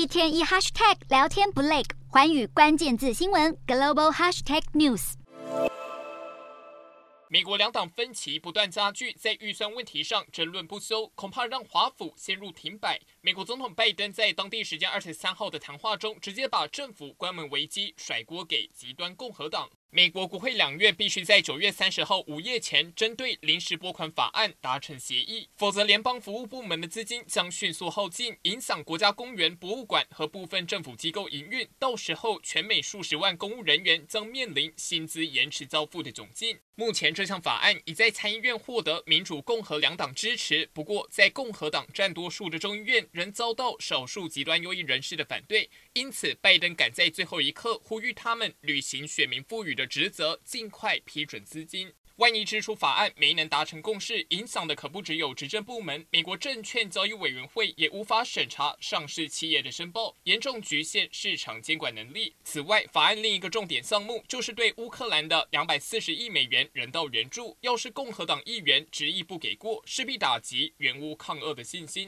一天一 hashtag 聊天不累，环宇关键字新闻 global hashtag news。美国两党分歧不断加剧，在预算问题上争论不休，恐怕让华府陷入停摆。美国总统拜登在当地时间二十三号的谈话中，直接把政府关门危机甩锅给极端共和党。美国国会两院必须在九月三十号午夜前针对临时拨款法案达成协议，否则联邦服务部门的资金将迅速耗尽，影响国家公园、博物馆和部分政府机构营运。到时候，全美数十万公务人员将面临薪资延迟交付的窘境。目前，这项法案已在参议院获得民主、共和两党支持，不过在共和党占多数的众议院仍遭到少数极端右翼人士的反对。因此，拜登赶在最后一刻呼吁他们履行选民赋予的的职责，尽快批准资金。万一支出法案没能达成共识，影响的可不只有执政部门，美国证券交易委员会也无法审查上市企业的申报，严重局限市场监管能力。此外，法案另一个重点项目就是对乌克兰的两百四十亿美元人道援助，要是共和党议员执意不给过，势必打击援乌抗俄的信心。